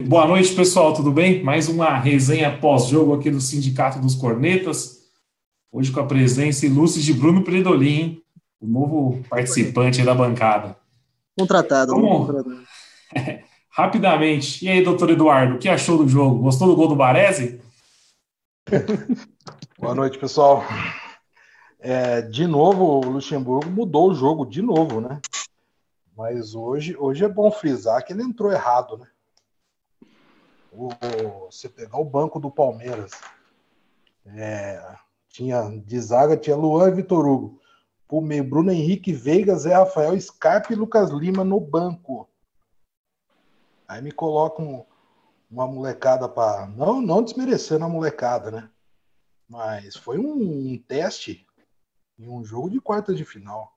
Boa noite, pessoal, tudo bem? Mais uma resenha pós-jogo aqui do Sindicato dos Cornetas. Hoje com a presença ilustre de Bruno Predolin, o novo participante da bancada. Contratado. Vamos... Rapidamente. E aí, doutor Eduardo, o que achou do jogo? Gostou do gol do Baresi? Boa noite, pessoal. É, de novo, o Luxemburgo mudou o jogo de novo, né? Mas hoje, hoje é bom frisar que ele entrou errado, né? O, você pegar o banco do Palmeiras, é, tinha de zaga, tinha Luan e Vitor Hugo. Por meio, Bruno Henrique, Veiga, Zé Rafael, Scarpe e Lucas Lima no banco. Aí me colocam uma molecada para não não desmerecendo a molecada, né? Mas foi um, um teste em um jogo de quartas de final.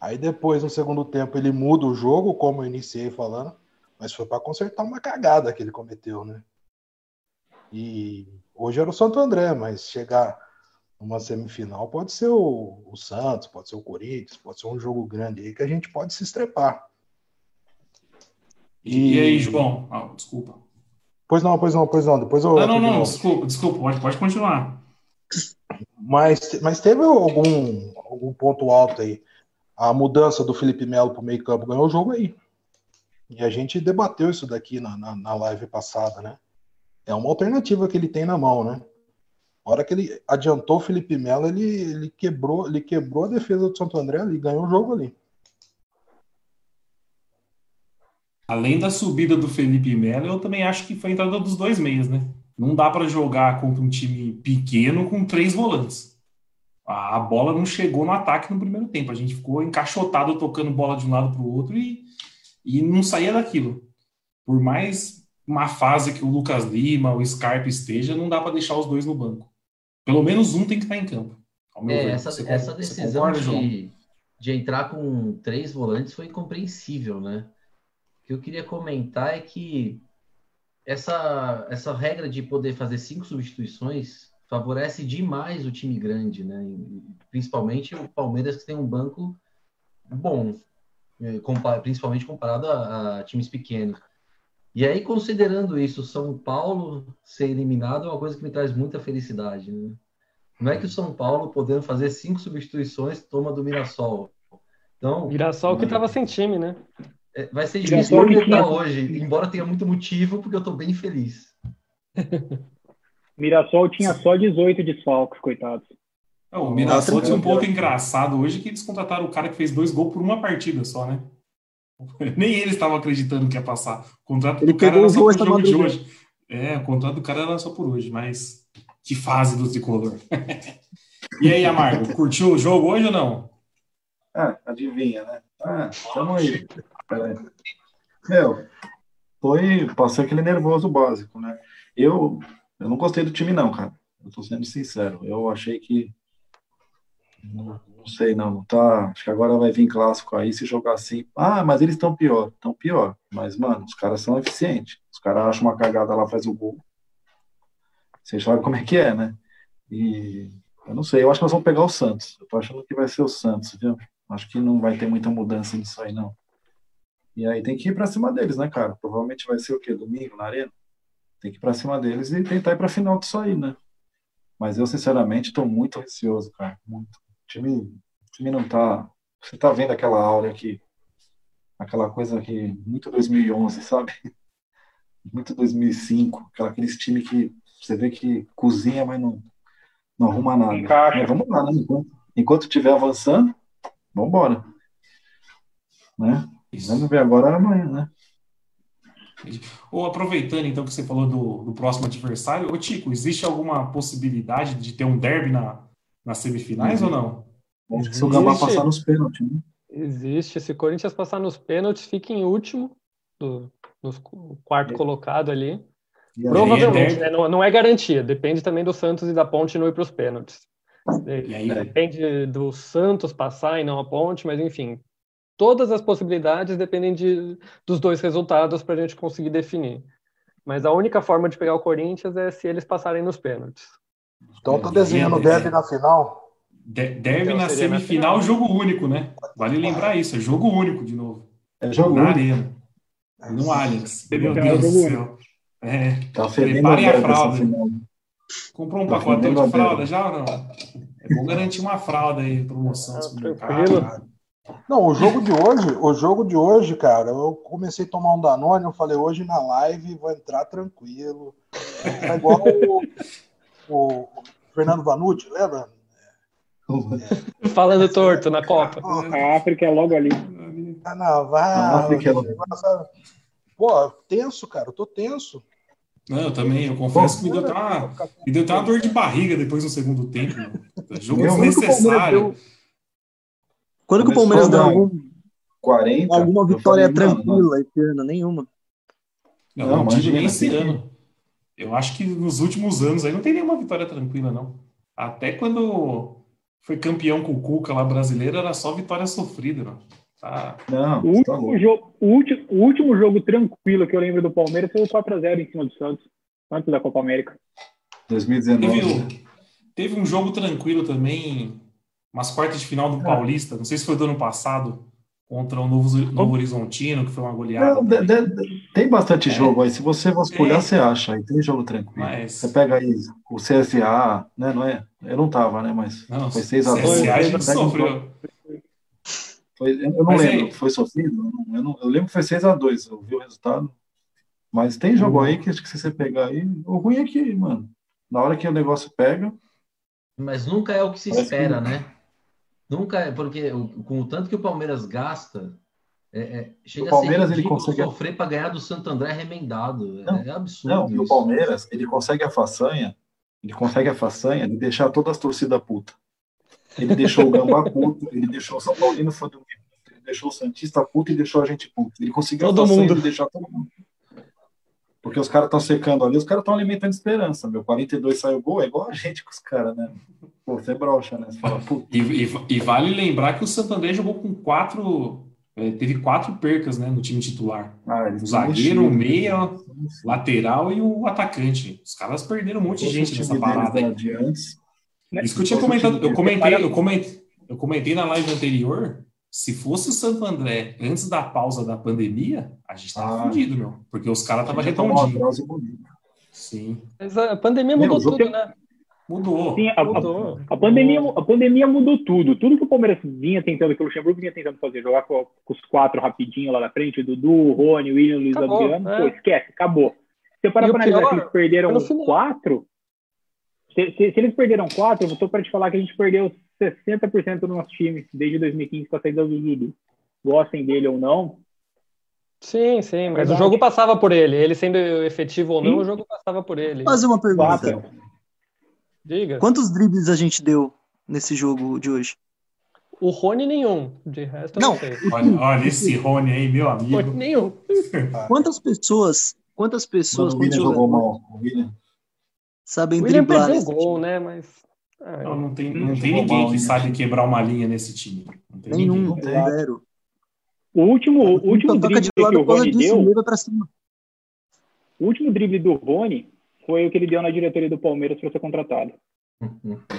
Aí depois, no segundo tempo, ele muda o jogo, como eu iniciei falando, mas foi para consertar uma cagada que ele cometeu, né? E hoje era o Santo André, mas chegar numa semifinal pode ser o, o Santos, pode ser o Corinthians, pode ser um jogo grande aí que a gente pode se estrepar. E, e aí, João? Ah, desculpa. Pois não, pois não, pois não. Depois eu. Não, não, não, desculpa, desculpa, pode, pode continuar. Mas, mas teve algum, algum ponto alto aí. A mudança do Felipe Melo para o meio campo ganhou o jogo aí. E a gente debateu isso daqui na, na, na, live passada, né? É uma alternativa que ele tem na mão, né? A hora que ele adiantou o Felipe Melo, ele, ele, quebrou, ele quebrou a defesa do Santo André ali, ganhou o jogo ali. Além da subida do Felipe Melo, eu também acho que foi a entrada dos dois meias, né? Não dá para jogar contra um time pequeno com três volantes. A bola não chegou no ataque no primeiro tempo. A gente ficou encaixotado tocando bola de um lado para o outro e e não saía daquilo. Por mais uma fase que o Lucas Lima, o Scarpe esteja, não dá para deixar os dois no banco. Pelo menos um tem que estar em campo. É, essa, essa decisão concorda, de, de entrar com três volantes foi incompreensível, né? O que eu queria comentar é que essa, essa regra de poder fazer cinco substituições favorece demais o time grande, né? Principalmente o Palmeiras, que tem um banco bom. É, principalmente comparado a, a, times pequenos. E aí, considerando isso, São Paulo ser eliminado é uma coisa que me traz muita felicidade. Né? Não é que o São Paulo, podendo fazer cinco substituições, toma do Mirassol. Então, Mirassol que estava sem time, né? É, vai ser difícil comentar hoje, embora tenha muito motivo, porque eu estou bem feliz. Mirassol tinha só 18 desfalques, coitados. É, o Mirassol tinha um ponto engraçado hoje que eles contrataram o cara que fez dois gols por uma partida só, né? Nem eles estavam acreditando que ia passar. O contrato Ele do cara era só por jogo de hoje. É, o contrato do cara era só por hoje, mas que fase do tricolor. e aí, Amargo, curtiu o jogo hoje ou não? Ah, adivinha, né? Ah, tamo aí. Peraí. Meu, foi, passei aquele nervoso básico, né? Eu, eu não gostei do time, não, cara. Eu tô sendo sincero. Eu achei que não, sei, não. Tá, acho que agora vai vir clássico aí. Se jogar assim, ah, mas eles estão pior. Estão pior. Mas, mano, os caras são eficientes. Os caras acham uma cagada lá, faz o gol. Vocês sabem como é que é, né? E eu não sei, eu acho que nós vamos pegar o Santos. Eu tô achando que vai ser o Santos, viu? Acho que não vai ter muita mudança nisso aí, não. E aí tem que ir pra cima deles, né, cara? Provavelmente vai ser o quê? Domingo na arena? Tem que ir pra cima deles e tentar ir pra final disso aí, né? Mas eu, sinceramente, estou muito receoso, cara. Muito time, o time não tá. Você tá vendo aquela aula aqui, aquela coisa que muito 2011, sabe? Muito 2005, aquela, aqueles times que você vê que cozinha, mas não, não arruma nada. Encaixa. vamos lá, né? Enquanto, enquanto estiver avançando, vamos embora. Né? Vamos ver agora amanhã, né? Ou aproveitando então que você falou do, do próximo adversário, ô Tico, existe alguma possibilidade de ter um derby na, nas semifinais ou não? Existe, se o Gabá passar nos pênaltis, né? Existe. Se o Corinthians passar nos pênaltis, fica em último, do, no quarto é. colocado ali. E Provavelmente, é né? não, não, é garantia. Depende também do Santos e da Ponte não ir para os pênaltis. Aí, Depende do Santos passar e não a Ponte, mas enfim, todas as possibilidades dependem de, dos dois resultados para a gente conseguir definir. Mas a única forma de pegar o Corinthians é se eles passarem nos pênaltis. Então tô desenhando o derby na final. derby então, na semifinal, jogo único, né? Vale lembrar isso, é jogo único de novo. É jogo na único. arena. No Alex. Meu Deus do céu. É, tá preparem a fralda. Comprou um tá pacote de fralda já ou não? É bom garantir uma fralda aí, promoção no supermercado. Não, o jogo de hoje, o jogo de hoje, cara, eu comecei a tomar um Danone, eu falei, hoje na live vou entrar tranquilo. É igual o, o Fernando Vanucci, lembra? É. Falando torto na Copa. A África é logo ali. Carnaval. A África é logo. Pô, tenso, cara, eu tô tenso. Não, eu também, eu confesso Pô, que me deu, uma, me deu uma dor de barriga depois no segundo tempo. Jogo desnecessário. Quando que o Palmeiras deu algum, 40, alguma vitória tranquila esse ano? Nenhuma. Não, não, não nem esse ano. Eu acho que nos últimos anos aí não tem nenhuma vitória tranquila, não. Até quando foi campeão com o Cuca lá brasileiro, era só vitória sofrida, não. Tá. Não, o, tá último jogo, o, último, o último jogo tranquilo que eu lembro do Palmeiras foi o 4x0 em cima do Santos, antes da Copa América. 2019. Teve, teve um jogo tranquilo também umas quartas de final do é. Paulista, não sei se foi do ano passado, contra o Novo, Novo Horizontino, que foi uma goleada. de, de, tem bastante é, jogo aí, se você vasculhar, é. você acha, aí tem jogo tranquilo. Mas... Você pega aí o CSA, né, não é? Eu não tava, né, mas não, foi 6x2. CSA a gente sofreu. Foi, eu não mas lembro, aí... foi sofrido? Eu, não, eu lembro que foi 6x2, eu vi o resultado. Mas tem jogo uhum. aí que, que se você pegar aí, o ruim é que, mano, na hora que o negócio pega... Mas nunca é o que se espera, que... né? Nunca é, porque com o tanto que o Palmeiras gasta, é, é, chega o Palmeiras, a ser ele consegue sofrer para ganhar do Santo André remendado. Não, é absurdo. Não, e o Palmeiras, ele consegue a façanha, ele consegue a façanha de deixar todas as torcidas puta. Ele deixou o Gambá puto, ele deixou o São Paulino foi do ele deixou o Santista puto e deixou a gente puto. Ele conseguiu todo a façanha mundo. de deixar todo mundo. Porque os caras estão secando ali, os caras estão alimentando esperança. Meu 42 saiu gol, é igual a gente com os caras, né? Pô, você brocha, né? Você fala, e, e, e, vale lembrar que o Santander jogou com quatro. É, teve quatro percas né, no time titular. Ah, o zagueiro, o meia, o lateral e o atacante. Os caras perderam um monte de gente nessa parada. Aí. Isso que eu tinha comentado. Eu comentei, eu comentei, eu comentei na live anterior se fosse o Santo André antes da pausa da pandemia, a gente tava ah, fudido, meu. Porque os caras estavam redondinhos. Sim. Mas a pandemia mudou tudo, né? Mudou. Sim, a, mudou. A, a, pandemia, a pandemia mudou tudo. Tudo que o Palmeiras vinha tentando, que o Luxemburgo vinha tentando fazer, jogar com, com os quatro rapidinho lá na frente, Dudu, Rony, William, Luiz acabou, Adriano, é. pô, esquece, acabou. Se eu parar para analisar que eles perderam quatro, se, se, se, eles perderam quatro, eu estou para te falar que a gente perdeu 60% do nosso time desde 2015 com a saída do Dudu. Gostem dele ou não. Sim, sim, mas Verdade. o jogo passava por ele. Ele sendo efetivo ou não, sim. o jogo passava por ele. Fazer uma pergunta. Quatro. Diga. Quantos dribles a gente deu nesse jogo de hoje? O Rony nenhum. De resto, não. não olha, olha, esse Rony aí, meu amigo. Rony nenhum. Quantas pessoas, quantas pessoas, Mano, o jogou mal. O William. sabem o William driblar? perdeu o gol, né? Mas ah, não, não tem, não tem ninguém que sabe quebrar uma linha nesse time. Não tem Nenhum, ninguém. zero. O último, o último drible de que o Rony deu. O último drible do Rony foi o que ele deu na diretoria do Palmeiras para ser contratado.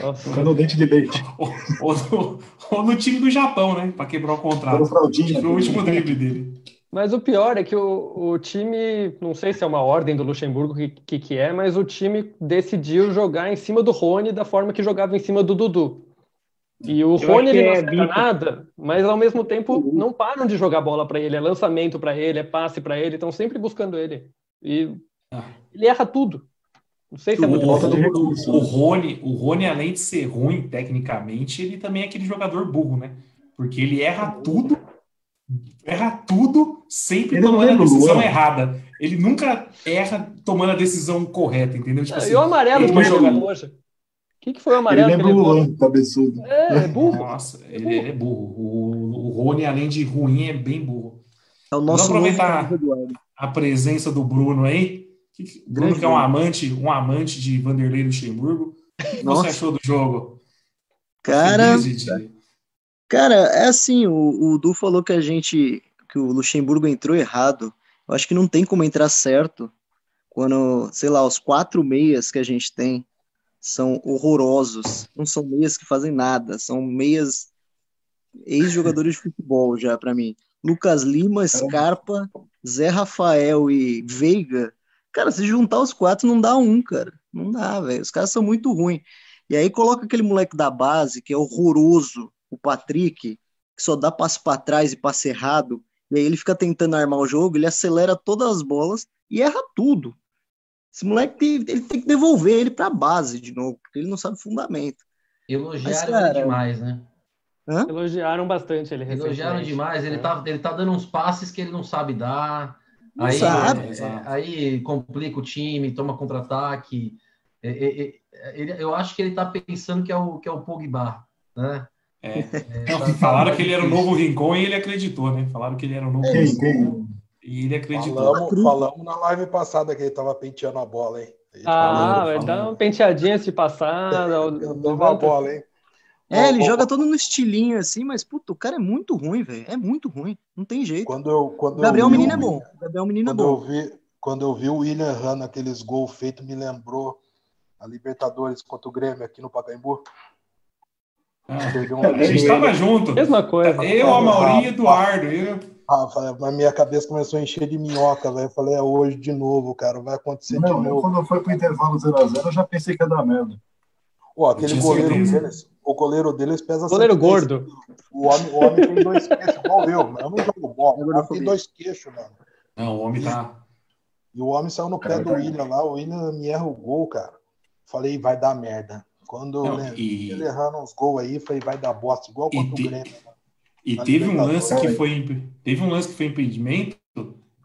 Nossa. no dente de leite. Ou, ou, no, ou, no, time do Japão, né? Para quebrar o contrato. Foi o último drible dele. Mas o pior é que o, o time, não sei se é uma ordem do Luxemburgo que, que, que é, mas o time decidiu jogar em cima do Rony da forma que jogava em cima do Dudu. E o Eu Rony ele não é nada, mas ao mesmo tempo não param de jogar bola para ele, é lançamento para ele, é passe para ele, estão sempre buscando ele. E ah. ele erra tudo. Não sei se é muito o, o, o, Rony, o Rony, além de ser ruim tecnicamente, ele também é aquele jogador burro, né? Porque ele erra tudo erra tudo, sempre ele tomando a decisão Luan. errada. Ele nunca erra tomando a decisão correta, entendeu? Tipo assim, e o amarelo que jogar hoje? O que, que foi o amarelo? Ele lembra o Luan, cabeçudo. É, é burro. Nossa, ele, ele é burro. O, o Rony, além de ruim, é bem burro. É o nosso Vamos aproveitar a presença do Bruno aí. Bruno, que é um amante, um amante de Vanderlei Luxemburgo. O que Nossa. você achou do jogo? Cara, Cara, é assim, o, o Du falou que a gente, que o Luxemburgo entrou errado. Eu acho que não tem como entrar certo quando, sei lá, os quatro meias que a gente tem são horrorosos. Não são meias que fazem nada, são meias ex-jogadores de futebol já para mim. Lucas Lima, Scarpa Zé Rafael e Veiga, cara, se juntar os quatro não dá um, cara. Não dá, velho. Os caras são muito ruins. E aí coloca aquele moleque da base, que é horroroso, o Patrick, que só dá passo para trás e passo errado. E aí ele fica tentando armar o jogo, ele acelera todas as bolas e erra tudo. Esse moleque tem, ele tem que devolver ele para a base de novo, porque ele não sabe fundamento. Elogiaram Mas, cara, ele demais, né? Hã? Elogiaram bastante ele Elogiaram demais. Ele, é. tá, ele tá dando uns passes que ele não sabe dar. Aí, sabe. É, aí complica o time, toma contra-ataque. É, é, é eu acho que ele tá pensando que é o, que é o Pogba, né? É. é não, falaram que ele era o novo Rincon e ele acreditou, né? Falaram que ele era o novo Rincon. E ele acreditou. Falamos, falamos, na live passada que ele tava penteando a bola, hein? Ah, vai dar uma penteadinha se passar. Levou a bola, hein? É, ele joga todo no estilinho assim, mas puto, o cara é muito ruim, velho. É muito ruim. Não tem jeito. Quando eu, quando Gabriel eu Menino é bom. Gabriel Menino é bom. Eu vi, quando eu vi o William Han aqueles gols feitos, me lembrou a Libertadores contra o Grêmio aqui no Pacaembu. Ah, um... A gente estava junto. Mesma coisa. Eu, a Mauri e Eduardo. Eu... Ah, minha cabeça começou a encher de minhoca, velho. Falei, é hoje de novo, cara. Vai acontecer não, de novo. Quando foi pro intervalo 0x0, eu já pensei que ia dar merda. Pô, aquele goleiro deles, o goleiro deles pesa Goleiro gordo. O homem, o homem tem dois queixos, igual eu, eu não jogo bola. O homem tem dois queixos, mano. Não, o homem tá. E o homem saiu no pé do William lá, o William me erra o gol, cara. Falei, vai dar merda. Quando não, e... ele errando uns gols aí, falei, vai dar bosta, igual contra te... o Grêmio. E teve um lance que foi teve um lance que foi impedimento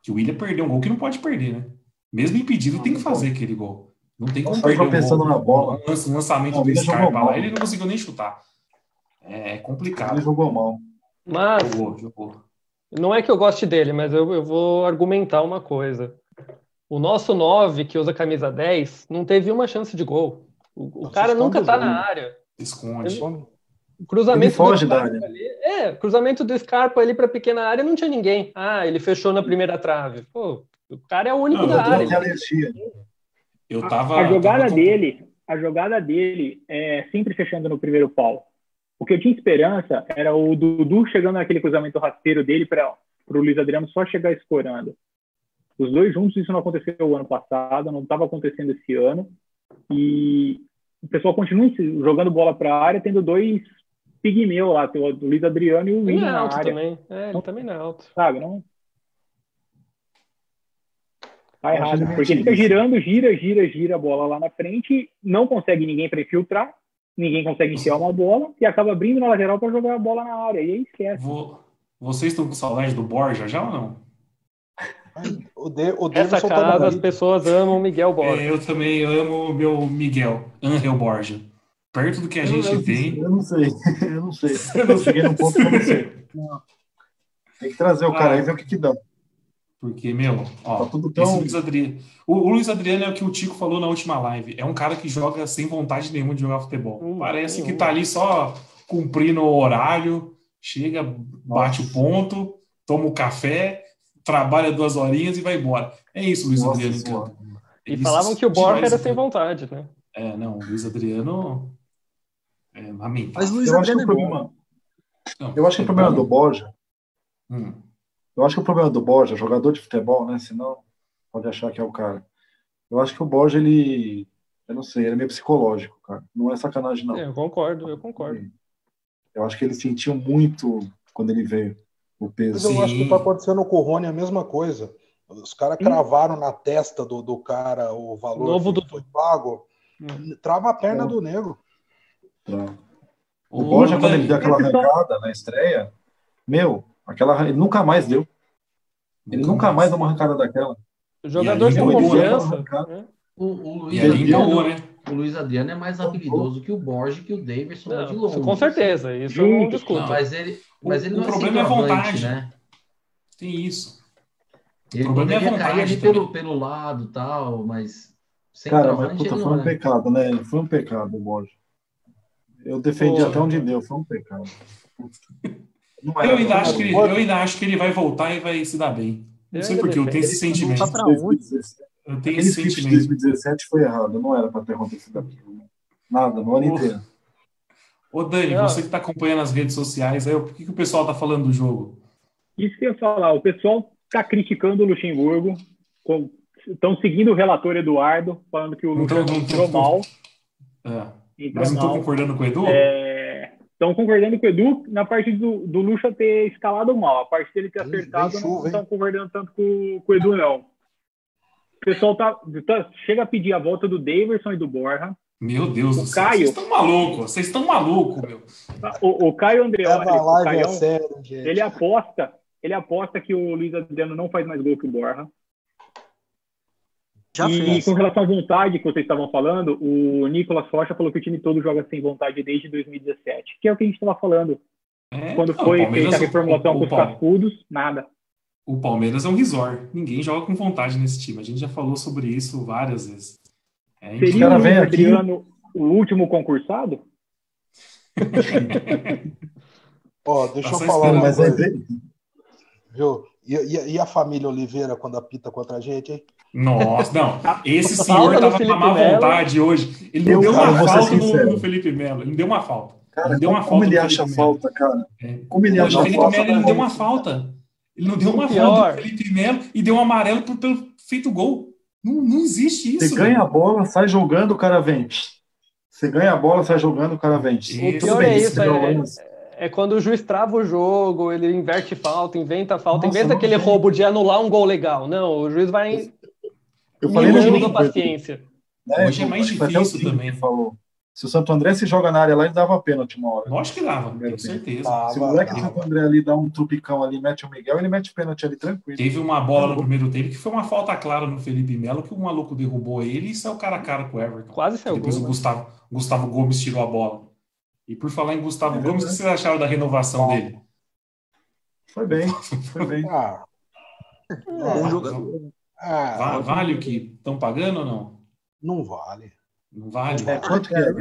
que o William perdeu um gol que não pode perder, né? Mesmo impedido, tem que fazer aquele gol. Não tem como perder pensando um na bola. Um lançamento do Scarpa lá, ele não conseguiu nem chutar. É complicado. Ele jogou mal. Mas jogou, jogou. não é que eu goste dele, mas eu, eu vou argumentar uma coisa. O nosso 9, que usa camisa 10, não teve uma chance de gol. O, o cara nunca tá na área. Esconde. Ele, cruzamento ele foge da área. Ali, é, cruzamento do Scarpa ali para pequena área não tinha ninguém. Ah, ele fechou na primeira trave. Pô, o cara é o único não, da área. Eu tava, a, a jogada tava... dele, a jogada dele é sempre fechando no primeiro pau. O que eu tinha esperança era o Dudu chegando naquele cruzamento rasteiro dele para o Luiz Adriano só chegar escorando. Os dois juntos, isso não aconteceu o ano passado, não estava acontecendo esse ano. E o pessoal continua jogando bola para a área, tendo dois pigmeu lá, o Luiz Adriano e o William é na área. Também. É, ele também não é alto. Sabe, não? Tá errado, porque ele fica girando, gira, gira, gira a bola lá na frente, não consegue ninguém para infiltrar, ninguém consegue enfiar uma bola e acaba abrindo na lateral para jogar a bola na área. E aí esquece. Vou... Vocês estão com saudade do Borja já ou não? O de, o Essa tá casa as pessoas amam Miguel Borja. Eu também amo o meu Miguel, Angel Borja. Perto do que a eu, gente eu, tem. Eu não sei, eu não sei. Eu cheguei num ponto que eu não sei. Tem que trazer o cara ah, aí e ver o que, que dá. Porque, meu, ó, tá tudo tão... esse Luiz Adriano. O, o, Luiz Adriano é o que o Tico falou na última live. É um cara que joga sem vontade nenhuma de jogar futebol. Hum, Parece hum. que tá ali só cumprindo o horário, chega, bate Nossa. o ponto, toma o café, trabalha duas horinhas e vai embora. É isso, Luiz Nossa, Adriano em campo. E é falavam que o Borja era sem vontade, né? É, não, o Luiz Adriano é lamentável. Mas Luiz eu Adriano acho que o é problema, não, eu acho que o problema do Borja hum. Eu acho que o problema do Borja, jogador de futebol, né? Senão pode achar que é o cara. Eu acho que o Borja, ele. Eu não sei, ele é meio psicológico, cara. Não é sacanagem, não. É, eu concordo, eu concordo. Eu acho que ele sentiu muito quando ele veio o peso. Mas eu Sim. acho que tá acontecendo com o Rony a mesma coisa. Os caras cravaram na testa do, do cara o valor Novo que do... foi pago. Hum. Trava a perna é. do negro. O Borja, quando ele deu aquela arrancada na estreia, meu, Aquela, ele nunca mais deu. Ele nunca, nunca mais deu uma arrancada daquela. O jogador tem confiança. Né? O, o, Luiz Adriano, né? o Luiz Adriano é mais habilidoso que o Borges, que o Davidson não, de longe. Com certeza, isso eu não discuto. Não, mas ele, mas ele o, não o é problema é vontade, né? Tem isso. Ele o problema é cair ali pelo, pelo lado tal, mas sem Cara, mas puta, foi um é. pecado, né? Foi um pecado o Borges. Eu defendi Pô, até onde deu, foi um pecado. eu, ainda acho que ele, eu ainda acho que ele vai voltar e vai se dar bem. Não sei porque, eu tenho esse sentimento. Eu tenho esse sentimento. de 2017 foi errado, não era para ter acontecido aquilo. Né? Nada, no ano inteiro. Ô Dani, é. você que está acompanhando as redes sociais, aí, por que, que o pessoal está falando do jogo? Isso que eu ia falar, o pessoal está criticando o Luxemburgo, estão seguindo o relator Eduardo, falando que o Luxemburgo entrou mal. É. Mas não estou concordando com o Edu? Estão é, concordando com o Edu na parte do, do Luxa ter escalado mal. A parte dele ter acertado, não estão concordando tanto com, com o Edu, não. O pessoal tá, tá, chega a pedir a volta do Daverson e do Borja. Meu Deus o do céu, Caio, vocês estão malucos, vocês estão malucos, meu. O, o Caio Andreoli, Caio, sério, ele aposta, ele aposta que o Luiz Adriano não faz mais gol que o Borja. Já e fez. com relação à vontade que vocês estavam falando, o Nicolas Rocha falou que o time todo joga sem vontade desde 2017, que é o que a gente estava falando. É, Quando não, foi feita a reformulação o, o, com os cascudos, nada. O Palmeiras é um resort. Ninguém joga com vontade nesse time. A gente já falou sobre isso várias vezes. É, Seria o Adriano aqui... o último concursado? Ó, oh, deixa tá eu falar uma coisa. Viu? E, e, e, a família Oliveira quando apita contra a gente, hein? Nossa, não. Esse senhor tava com má vontade hoje. Ele não deu uma falta no, no, Felipe Melo. Ele deu uma falta. Cara, ele deu uma como falta ele acha falta, cara? É. Como ele acha Felipe falta? Melo, ele não deu uma falta. Ele não deu uma falta do Felipe Melo e deu um amarelo por, pelo feito gol. Não, não existe isso. Você ganha a bola, sai jogando, o cara vende. Você ganha a bola, sai jogando, o cara vende. O pior é isso, é, é, quando o juiz trava o jogo, ele inverte falta, inventa falta, Nossa, inventa aquele roubo de anular um gol legal. Não, o juiz vai eu falei jogo paciência. Né, Hoje é mais difícil também. Falou. Se o Santo André se joga na área lá, ele dava pênalti uma hora. Lógico que dava, com certeza. Ah, se o moleque do Santo André ali dá um trupicão ali, mete o Miguel, ele mete pênalti ali tranquilo. Teve uma bola no primeiro tempo que foi uma falta clara no Felipe Melo, que o maluco derrubou ele e saiu cara a cara com o Everton. Quase saiu Depois gol, o né? Gustavo, Gustavo Gomes tirou a bola. E por falar em Gustavo é Gomes, o que vocês acharam da renovação dele? Foi bem, foi bem. ah, bom jogador. Ah, vale o que estão pagando ou não? Não vale. Não vale? É, quanto que é?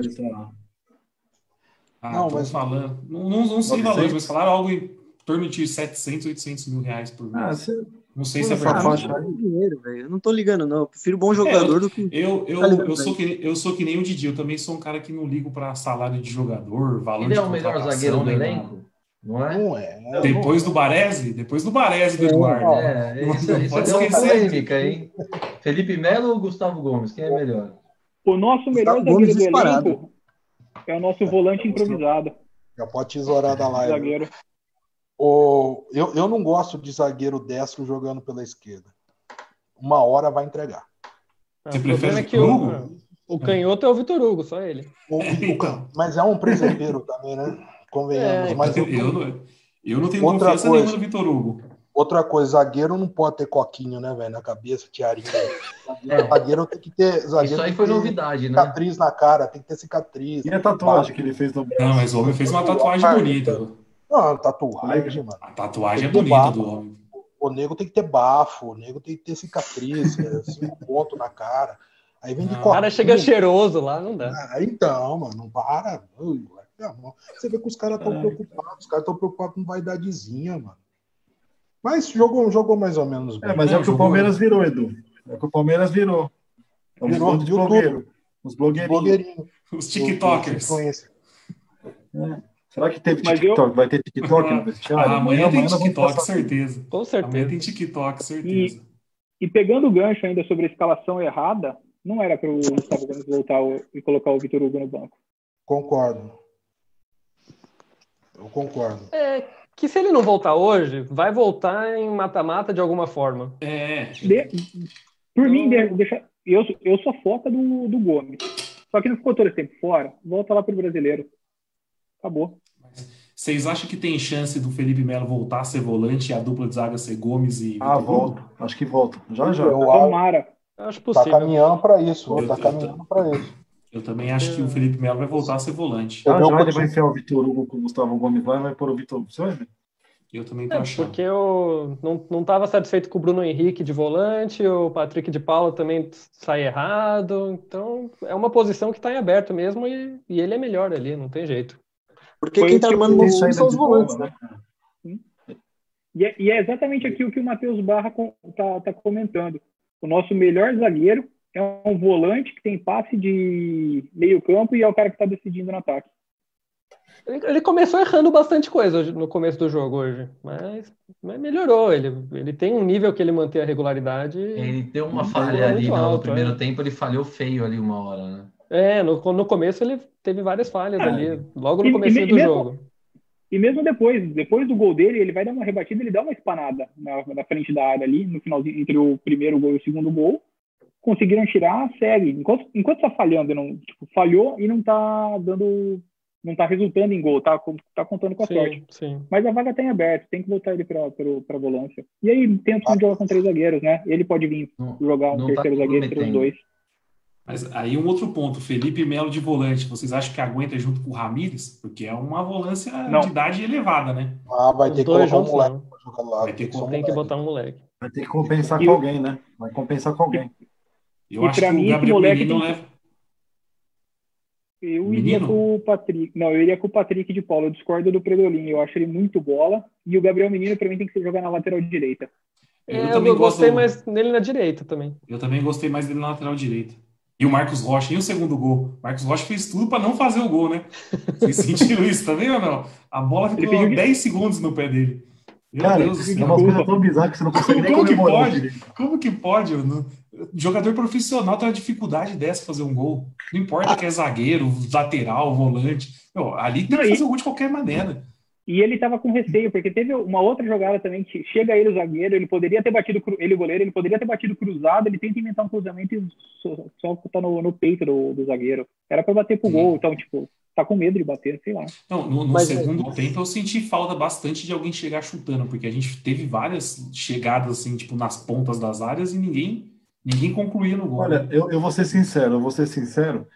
Ah, não, mas falando. Não, não, não sei valores, mas falaram algo em torno de 700, 800 mil reais por mês. Ah, você... Não sei se é verdade. dinheiro, Eu não tô ligando, não. Eu prefiro bom jogador é, eu, do que. Eu, eu, tá eu, sou que, eu sou que nem o Didi. Eu também sou um cara que não ligo para salário de jogador, valor Ele de é o melhor zagueiro do elenco? Não é? Não é. Depois do Baresi? Depois do Baresi do Eduardo. É, isso, não, isso pode é esquecer. polêmica, hein? Felipe Melo ou Gustavo Gomes? Quem é melhor? O nosso melhor zagueiro do elenco é o nosso volante improvisado. Já pode tesourar da live. Zagueiro. O, eu, eu não gosto de zagueiro destro jogando pela esquerda. Uma hora vai entregar. Você prefere é que o, o canhoto é o Vitor Hugo, só ele. O, o, mas é um preserveiro também, né? Convenhamos. É, mas eu, eu, não, eu não tenho outra confiança coisa, nenhuma no Vitor Hugo. Outra coisa, zagueiro não pode ter coquinho, né, velho? Na cabeça, tiarinha. É. Zagueiro tem que ter. Zagueiro Isso aí foi novidade, né? Cicatriz na cara, tem que ter cicatriz. E a tatuagem que ele fez no Não, mas o homem fez uma tatuagem bonita. Não, tatuagem, mano. A tatuagem é bonita do homem. O nego tem que ter bafo, o nego tem que ter cicatriz, cinco pontos na cara. Aí vem de O cara chega cheiroso lá, não dá. Ah, então, mano, não para. Você vê que os caras estão é. preocupados, os caras estão preocupados com vaidadezinha, mano. Mas jogou, jogou mais ou menos bem. É, mas é, o que o Palmeiras virou, Edu. É o que o Palmeiras virou. É virou de blogueiro. Os blogueirinhos. Os TikTokers. É. Será que teve mas TikTok? Eu... Vai ter TikTok no vestiário? Ah, amanhã, amanhã tem TikTok, certeza. Com certeza. Amanhã tem TikTok, certeza. E, e pegando o gancho ainda sobre a escalação errada, não era para o Gustavo Gomes voltar e colocar o Vitor Hugo no banco. Concordo. Eu concordo. É que se ele não voltar hoje, vai voltar em mata-mata de alguma forma. É. De, por então... mim, deixa, eu, eu sou foca do, do Gomes. Só que não ficou todo esse tempo fora. Volta lá pro brasileiro. Acabou. Vocês acham que tem chance do Felipe Melo voltar a ser volante e a dupla de zaga ser Gomes e. Ah, volta. Acho que volta. Já, já. Eu, Tomara. Acho tá possível. Tá caminhando para isso. Eu, tá caminhando para isso. Eu também acho que o Felipe Melo vai voltar a ser volante. Ah, já ele vai enfiar o Vitor Hugo com o Gustavo Gomes lá e vai pôr o Vitor Hugo. Você vai ver. Eu também tô é, achando. Porque eu não estava satisfeito com o Bruno Henrique de volante, o Patrick de Paula também sai errado. Então, é uma posição que está em aberto mesmo e, e, ele é melhor ali, não tem jeito. Porque Foi quem está armando o são os volantes, né? né? E é, e é, exatamente aquilo que o Matheus Barra está tá comentando. O nosso melhor zagueiro é um volante que tem passe de meio campo e é o cara que está decidindo no ataque. Ele começou errando bastante coisa no começo do jogo hoje, mas, mas melhorou. Ele, ele tem um nível que ele mantém a regularidade. Ele deu uma falha ali no alto, primeiro é. tempo, ele falhou feio ali uma hora, né? É, no, no começo ele teve várias falhas é. ali, logo no começo do mesmo, jogo. E mesmo depois, depois do gol dele, ele vai dar uma rebatida, ele dá uma espanada na, na frente da área ali, no finalzinho, entre o primeiro gol e o segundo gol. Conseguiram tirar, segue. Enquanto, enquanto tá falhando, não, tipo, falhou e não tá dando não tá resultando em gol, tá, tá contando com a sim, sorte. Sim. Mas a vaga tá em aberto, tem que voltar ele para a volância. E aí tem opção de jogar com três zagueiros, né? Ele pode vir não, jogar um tá terceiro tá zagueiro entre os dois. Mas aí um outro ponto, Felipe Melo de volante, vocês acham que aguenta junto com o Ramires? Porque é uma volância não. de idade elevada, né? Ah, vai ter que colocar um moleque. Vai ter que, tem que botar um moleque. Vai ter que compensar e com alguém, né? Vai compensar com alguém. Eu e acho que o Gabriel Menino tem... leva eu iria com o Patrick. Não, eu iria com o Patrick de Paulo. Eu discordo do Predolin. Eu acho ele muito bola. E o Gabriel Menino, para mim, tem que ser jogar na lateral direita. Eu, é, também eu gostei gosto... mais nele na direita também. Eu também gostei mais dele na lateral direita. E o Marcos Rocha, e o segundo gol? O Marcos Rocha fez tudo para não fazer o gol, né? Vocês sentiram isso, tá vendo ou não? A bola ficou fez... 10 segundos no pé dele. Meu Cara, Deus, é uma coisa tão bizarra que você não consegue como, nem como que pode? Como que pode? Jogador profissional tem uma dificuldade dessa fazer um gol. Não importa que é zagueiro, lateral, volante. Meu, ali tem que fazer o gol de qualquer maneira. E ele estava com receio, porque teve uma outra jogada também que chega ele o zagueiro, ele poderia ter batido, ele o goleiro, ele poderia ter batido cruzado, ele tenta inventar um cruzamento e só, só tá no, no peito do, do zagueiro. Era para bater pro Sim. gol, então, tipo, tá com medo de bater, sei lá. Não, no, no segundo é... tempo eu senti falta bastante de alguém chegar chutando, porque a gente teve várias chegadas, assim, tipo, nas pontas das áreas e ninguém Ninguém concluía no gol. Olha, eu, eu vou ser sincero, eu vou ser sincero,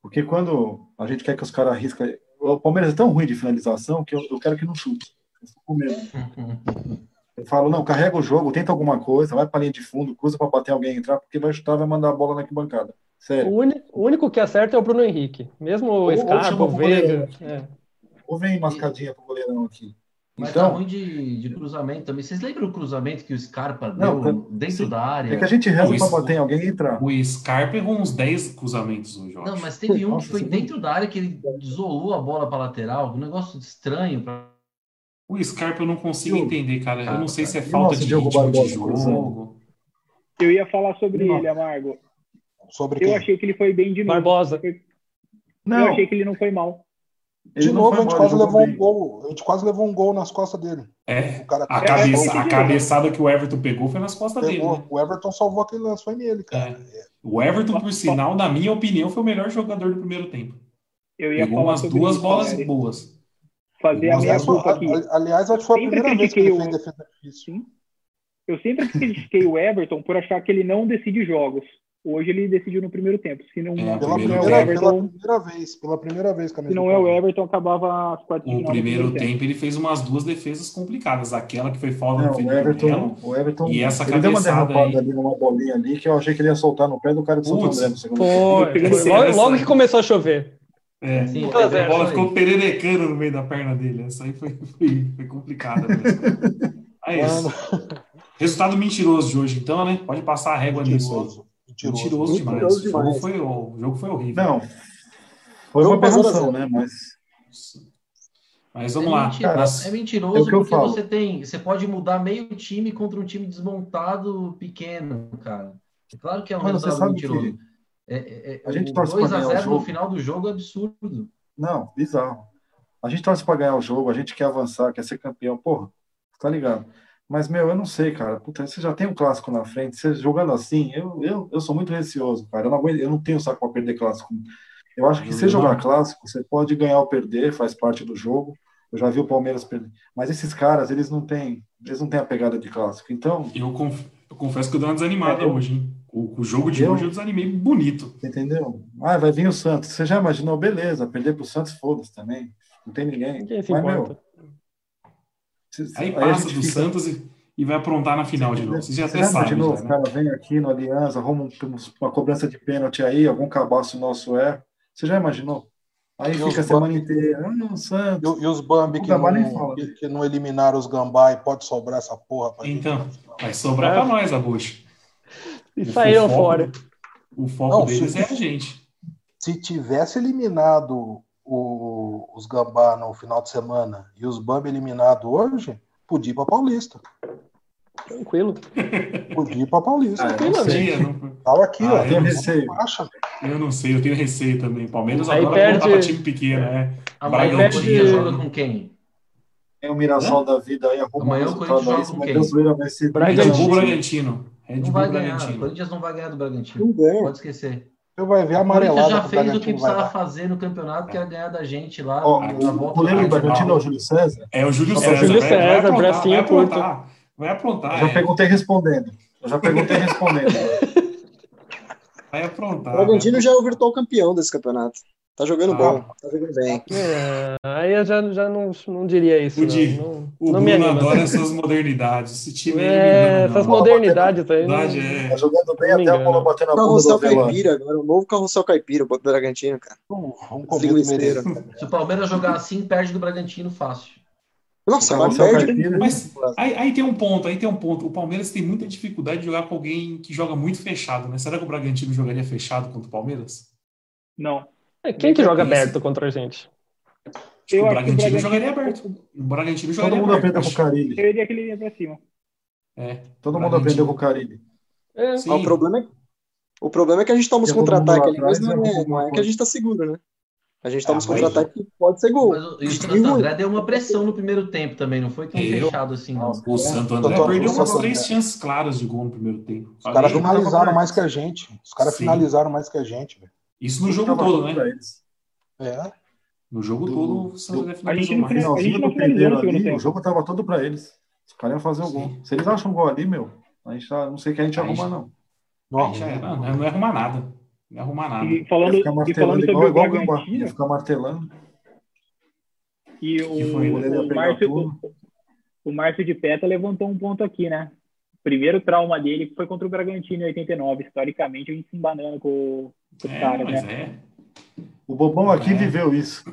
porque quando a gente quer que os caras arriscam. O Palmeiras é tão ruim de finalização que eu, eu quero que não chute. Eu fico com medo. Eu falo, não, carrega o jogo, tenta alguma coisa, vai para linha de fundo, cruza para bater alguém entrar, porque vai chutar, vai mandar a bola na arquibancada. Sério. O, único, o único que acerta é o Bruno Henrique. Mesmo o Scarpa, o Veiga. É. Ou vem mascadinha pro goleirão aqui. Mas tá então, tá ruim de, de cruzamento também. Vocês lembram o cruzamento que o Scarpa não, deu dentro sim, da área? É que a gente reza para em alguém e entrar. O Scarpa errou uns 10 cruzamentos hoje, Não, mas teve um Nossa, que foi dentro da área que ele isolou a bola para lateral. Um negócio estranho. Pra... O Scarpa eu não consigo entender, cara. Eu não sei se é falta de ritmo de jogo. Eu ia falar sobre ele, Amargo. Sobre eu quem? achei que ele foi bem de novo. Barbosa. Não. Eu achei que ele não foi mal. De novo, a gente quase levou bem. um gol. A gente quase levou um gol nas costas dele. É. O cara... a, cabeça, a cabeçada que o Everton pegou foi nas costas pegou. dele. Né? O Everton salvou aquele lance, foi nele, cara. É. O Everton, por sinal, na minha opinião, foi o melhor jogador do primeiro tempo. Eu ia pegou umas duas bolas né? boas. Fazer a minha culpa aqui. Aliás, acho que foi a primeira vez que ele fez defesa difícil. Eu sempre critiquei o Everton por achar que ele não decide jogos. Hoje ele decidiu no primeiro tempo. Se não, é, pela, primeira, Everton, pela primeira vez, pela primeira vez. Se não é o Everton, acabava as quatro O primeiro tempo, tempo, ele fez umas duas defesas complicadas. Aquela que foi fora do Everton, o Everton, e essa ele deu uma derrapada aí. ali numa bolinha ali que eu achei que ele ia soltar no pé do cara de Santo André no segundo tempo. Logo, logo que começou a chover. É, Sim, a bola ficou pererecando no meio da perna dele. Essa aí foi, foi, foi complicada. é isso. Resultado mentiroso de hoje, então, né? Pode passar a régua mentiroso. nisso aí. Mentiroso, mentiroso demais. Mentiroso demais. O, jogo foi, o jogo foi horrível. Não, foi uma aberração, né? Mas. Mas vamos é lá. Mentiroso, é mentiroso é porque falo. você tem. Você pode mudar meio time contra um time desmontado pequeno, cara. É claro que é um Mano, resultado mentiroso. Que... É, é, é a gente torce 2 a 0 no final do jogo é absurdo. Não, bizarro. A gente torce para ganhar o jogo, a gente quer avançar, quer ser campeão. Porra, tá ligado? Mas, meu, eu não sei, cara. Puta, você já tem um clássico na frente, você jogando assim, eu, eu, eu sou muito receoso, cara. Eu não, aguento, eu não tenho saco para perder clássico. Eu acho que se jogar clássico, você pode ganhar ou perder, faz parte do jogo. Eu já vi o Palmeiras perder. Mas esses caras, eles não têm, eles não têm a pegada de clássico. Então. Eu, conf, eu confesso que eu dei uma desanimada é, eu, hoje, hein? O, o jogo de eu, hoje eu desanimei bonito. Entendeu? Ah, vai vir o Santos. Você já imaginou? Beleza, perder pro Santos, foda-se também. Não tem ninguém. Ninguém Mas, importa. Aí passa do fica... Santos e, e, vai aprontar na final de novo. Você já até sabe. De novo, já, né? cara vem aqui no Aliança, arruma uma cobrança de pênalti aí, algum cabaço nosso é. Você já imaginou? Aí e fica a semana Bambi... inteira. Ah, Santos. E, e os Bambi que não, que, que, não eliminaram os Gambá e pode sobrar essa porra pra Então, gente. vai sobrar é. pra nós, Abush. E saíram fora. O foco não, deles se, é a gente. Se tivesse eliminado o, os Gambá no final de semana e os Bambi eliminados hoje, podia ir para Paulista. Tranquilo. Podia ir para Paulista. Ah, eu sei, não... Tava aqui, ah, ó. Eu tenho receio. eu não sei, eu tenho receio também. Palmeiras Aí agora perde... para time pequeno, né? Amanhã o Corinthians joga com quem? Tem o Mirassol é? da vida aí, arruma Amanhã o Corinthians joga com quem? Vai ser Bragantino. Bragantino. Red não vai ganhar. O Corinthians não vai ganhar do Bragantino. Não ganha. Pode esquecer. Você vai ver a amarelada. O já fez o que precisava fazer no campeonato, que era ganhar da gente lá. Oh, na o goleiro do Bragantino é o Júlio César? É o Júlio César. É o Júlio César, bracinho curto. Vai aprontar. Eu já é. perguntei respondendo. Eu já perguntei respondendo. Vai aprontar. O Bragantino já é o virtual campeão desse campeonato. Tá jogando ah. bom, tá jogando bem. É, aí eu já, já não, não diria isso. O, não, não, o não Bruno adora essas modernidades. Esse time é, é essas modernidades aí. Não, é. Tá jogando bem até a bola batendo na do Caipira, agora o novo carrossel caipira, o Bragantino, cara. Vamos comer Se o Palmeiras jogar assim, perde do Bragantino fácil. Nossa, mas perde. Mas aí, aí, tem um ponto, aí tem um ponto. O Palmeiras tem muita dificuldade de jogar com alguém que joga muito fechado, né? Será que o Bragantino jogaria fechado contra o Palmeiras? Não. É, quem que joga aberto contra a gente? Eu o Bragantino, Bragantino jogaria aberto. O Bragantino jogaria Todo mundo aprendeu com o Carilli. Eu iria que ele ia pra cima. É. Todo mundo aprendeu com o Carilli. É. o, problema é, o problema é que a gente toma os contra-ataques ali, mas não é, não é que a gente tá seguro, né? A gente toma os contra-ataques que pode ser gol. Mas o Santo André deu uma pressão no primeiro tempo também, não foi tão eu, fechado assim, não. O Santo André perdeu umas três chances claras de gol no primeiro tempo. Os caras finalizaram mais que a gente. Os caras finalizaram mais que a gente, velho. Isso no jogo todo, né? É. No jogo do, todo, o Santos do, a gente não, mais. A gente não primeiro ali, o jogo tava todo para eles. Os caras iam fazer o gol. Se eles acham um gol ali, meu, a gente tá, não sei o que a gente arruma, não. Não, é, não, não, arrumar nada. Não é arrumar nada. E falando, e falando sobre igual, o Bragantino... Ia ficar martelando. E o, o, Márcio, o, o Márcio de Peta levantou um ponto aqui, né? O primeiro trauma dele foi contra o Bragantino em 89. Historicamente, a gente se embanando com, com os é, caras, né? É. O Bobão aqui é. viveu isso.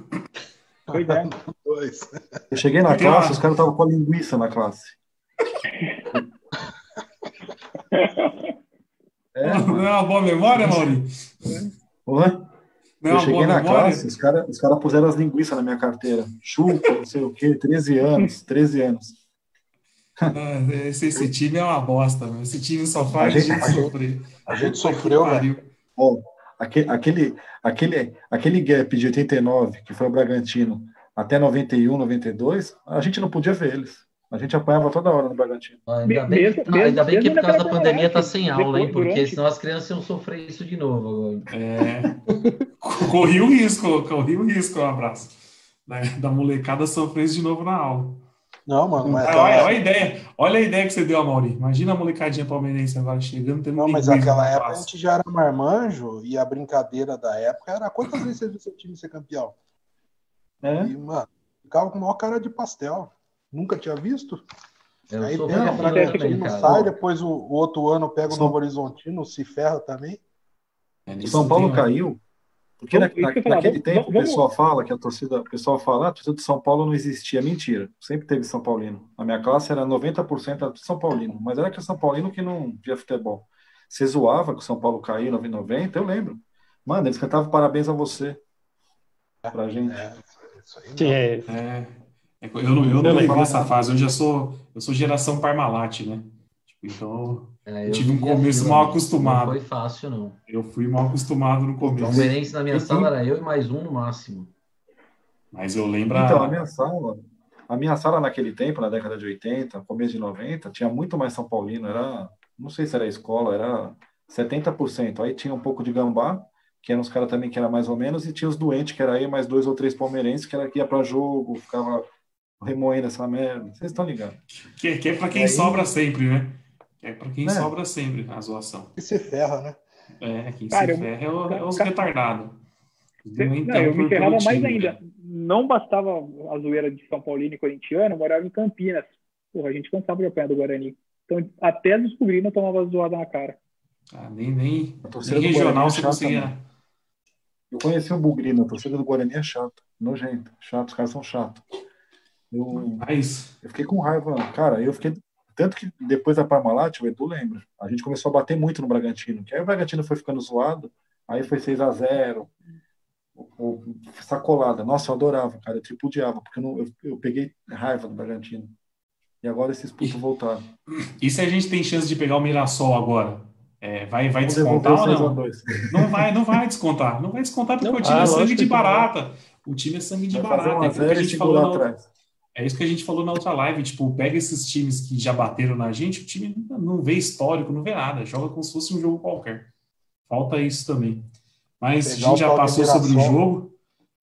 Pois é. Eu cheguei na classe, os caras estavam com a linguiça na classe. É, não é uma boa memória, Mauri? Oi? eu cheguei na memória? classe, os caras os cara puseram as linguiças na minha carteira. Chupa, não sei o quê, 13 anos, 13 anos. Ah, esse, esse, time é uma bosta, meu. esse time só faz a gente, a gente sofrer. A gente sofreu, velho. Bom, aquele, aquele, aquele, aquele gap de 89, que foi o Bragantino, até 91, 92, a gente não podia ver eles. A gente apanhava toda hora no Bragantino. Ainda bem, mesmo, que, mesmo, ainda bem que por causa da pandemia tá sem aula, hein? Porque durante... senão as crianças iam sofrer isso de novo agora. É. corri o risco, corri o risco, um abraço. Né? Da molecada sofrer isso de novo na aula. Não, mano, mas. Ah, olha, olha, a ideia, olha a ideia que você deu, Mauri. Imagina a molecadinha palmeirense agora chegando. Tendo não, mas naquela época a gente já era marmanjo e a brincadeira da época era quantas vezes você viu seu time ser campeão? É. E, mano, ficava com a maior cara de pastel. Nunca tinha visto? Eu Aí tem a Bragantino não sai, depois o, o, outro ano pega o Novo Horizontino, se ferra também. É, São Paulo né? caiu porque na, na, naquele tempo o pessoal fala que a torcida, o pessoal fala, ah, a torcida de São Paulo não existia. Mentira, sempre teve São Paulino. A minha classe era 90% de São Paulino, mas era que São Paulino que não via futebol. Você zoava que o São Paulo caiu em 90, eu lembro. Mano, eles cantavam parabéns a você. Pra gente. É, isso aí é, é, é, eu não, eu não lembro essa fase, eu já sou, eu sou geração Parmalat, né? Tipo, então, é, eu tive um começo mal acostumado. Não foi fácil, não. Eu fui mal acostumado no começo. O Palmeirense na minha eu sala fui... era eu e mais um no máximo. Mas eu lembro. Então, a minha sala, a minha sala naquele tempo, na década de 80, começo de 90, tinha muito mais São Paulino. Era, não sei se era escola, era 70%. Aí tinha um pouco de gambá, que eram os caras também que era mais ou menos, e tinha os doentes, que era aí mais dois ou três palmeirenses, que era que ia para jogo, ficava remoendo essa merda. Vocês estão ligados? Que, que é para quem aí... sobra sempre, né? É para quem é. sobra sempre a zoação. E se ferra, né? É, quem cara, se ferra é, o, é os cara, retardados. Não, eu me ferrava mais ainda. Não bastava a zoeira de São Paulino e corintiano, eu morava em Campinas. Porra, a gente cansava de apanhar do Guarani. Então, até descobrir, não tomava zoada na cara. Ah, nem, nem, nem regional você conseguia. Eu conheci o Bugrino, a torcida do Guarani é chato, nojento, chato, os caras são chatos. Eu, Mas... eu fiquei com raiva, cara, eu fiquei tanto que depois da Parmalat, o Edu lembra, a gente começou a bater muito no Bragantino, que aí o Bragantino foi ficando zoado, aí foi 6 a 0 ou sacolada. Nossa, eu adorava, cara. Eu tripudiava, porque eu, não, eu, eu peguei raiva do Bragantino. E agora esses putos voltaram. E se a gente tem chance de pegar o Mirassol agora? É, vai vai descontar ou não? Não vai, não vai descontar. Não vai descontar porque não, o time ah, é sangue de barata. O time é sangue de vai barata. É, a gente falou na, é isso que a gente falou na outra live. Tipo, pega esses times que já bateram na gente, o time não vê histórico, não vê nada. Joga como se fosse um jogo qualquer. Falta isso também. Mas pegar a gente já passou sobre o jogo.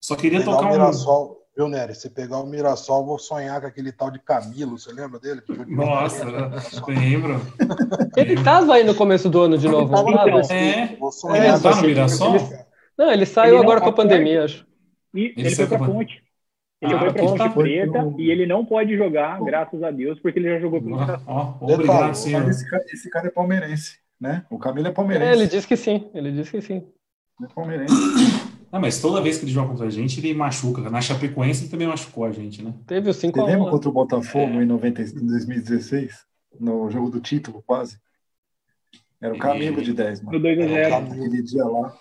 Só queria tocar um. Viu, Nery? Se pegar o Mirassol, vou sonhar com aquele tal de Camilo. Você lembra dele? Nossa, lembro. Ele estava aí no começo do ano de novo. Então, é, vou sonhar é, tá no Mirassol? Ele, não, ele saiu ele agora com a pandemia, acho. E ele, ele foi pra ponte. Ele ah, foi pra Ponte Preta eu... e ele não pode jogar, graças a Deus, porque ele já jogou com Mirassol. obrigado, senhor. Esse cara, esse cara é palmeirense, né? O Camilo é palmeirense. É, ele disse que sim, ele disse que sim. Ele é palmeirense. Não, mas toda vez que ele joga contra a gente, ele machuca. Na Chapecoense ele também machucou a gente, né? Teve o 5 Você lembra contra o Botafogo é. em, 90, em 2016? No jogo do título, quase? Era o Camilo de 10, mano. Do 2 a 0. Aquele dia lá.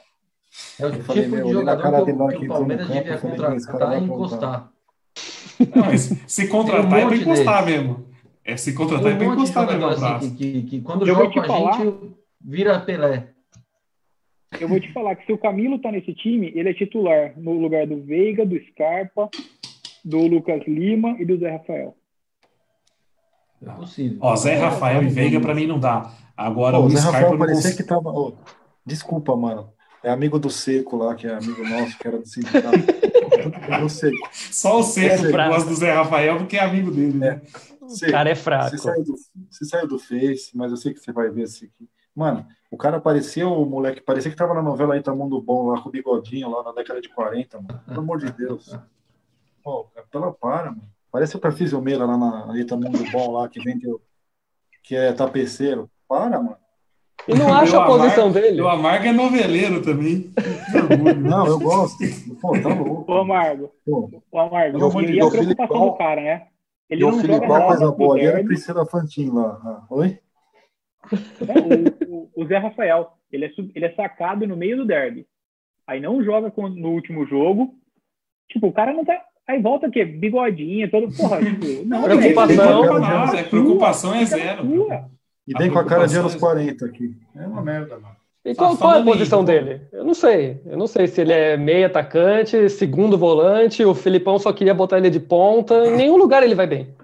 É o eu tipo falei, de jogador que, o, que o Palmeiras devia contratar e encostar. Não, mas se contratar um é pra encostar desse. mesmo. É, se contratar um é pra encostar mesmo. Assim, que, que, que, quando eu joga com a falar... gente, vira Pelé. Eu vou te falar que se o Camilo tá nesse time, ele é titular no lugar do Veiga, do Scarpa, do Lucas Lima e do Zé Rafael. É possível. Ó, Zé Rafael e Veiga para mim não dá. Agora Pô, o Zé Scarpa Rafael parecia que tava. Desculpa, mano. É amigo do Seco lá, que é amigo nosso, que era do sindicato. eu sei. Só o Seco é, gosta do Zé Rafael porque é amigo dele, né? É. O cara é fraco. Você saiu, do, você saiu do Face, mas eu sei que você vai ver esse aqui. Mano, o cara parecia o moleque, parecia que tava na novela aí, tá Mundo Bom, lá com o bigodinho, lá na década de 40, mano. Pelo amor de Deus. Pô, pela para, mano. Parece o perfil Meira lá na Ita Mundo Bom, lá, que vende, que é tapeceiro. Para, mano. E não acha a posição dele. O Amargo é noveleiro também. não, eu gosto. Pô, tá louco. O Amargo. Pô, o Amargo. Eu, eu, eu a preocupação do cara, né? Ele não o Filipão coisa boa. Ele era Priscila Fantin lá. Ah, oi? o, o, Zé Rafael, ele é, ele é sacado no meio do derby. Aí não joga com, no último jogo. Tipo, o cara não tá. Aí volta o quê? Bigodinha, todo. Porra, tipo, não, preocupação, é, não, é, preocupação é zero. E vem com a cara de anos 40 aqui. É uma merda, mano. E qual, qual é a posição dele? Eu não sei. Eu não sei se ele é meio atacante, segundo volante, o Filipão só queria botar ele de ponta. Em nenhum lugar ele vai bem.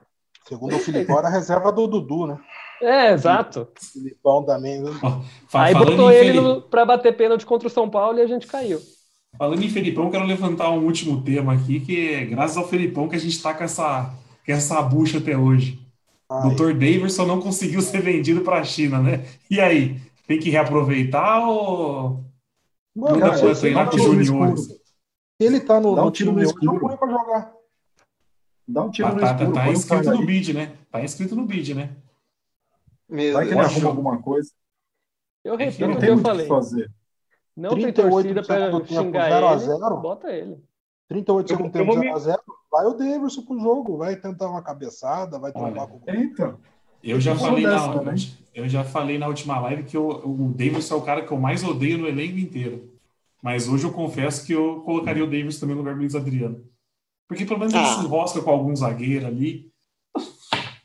Segundo o Filipão, era a reserva do Dudu, né? É, exato. Filipão também. Viu? Aí botou ele Felipe... para bater pênalti contra o São Paulo e a gente caiu. Falando em Felipão, quero levantar um último tema aqui, que é graças ao Felipão que a gente está com essa, com essa bucha até hoje. Ai. Dr. Davidson não conseguiu ser vendido para a China, né? E aí, tem que reaproveitar ou Mano, não dá com os juniores? Ele tá no, no time no escuro. Não para jogar. Dá um tiro ah, no tá, escuro. Tá, tá inscrito no bid, né? Tá inscrito no bid, né? Mesmo. Vai que ele arruma alguma coisa. Eu repito o que eu falei. Fazer. Não tem torcida para xingar ele, a 0, bota ele. 38 segundos tempo 0x0, vai o Davidson pro jogo, vai tentar uma cabeçada, vai trombar com o Então. Eu já, falei dessa, na, né? eu já falei na última live que eu, o Davidson é o cara que eu mais odeio no elenco inteiro. Mas hoje eu confesso que eu colocaria o Davidson também no lugar do Luiz Adriano. Porque pelo menos ah. ele se enrosca com algum zagueiro ali.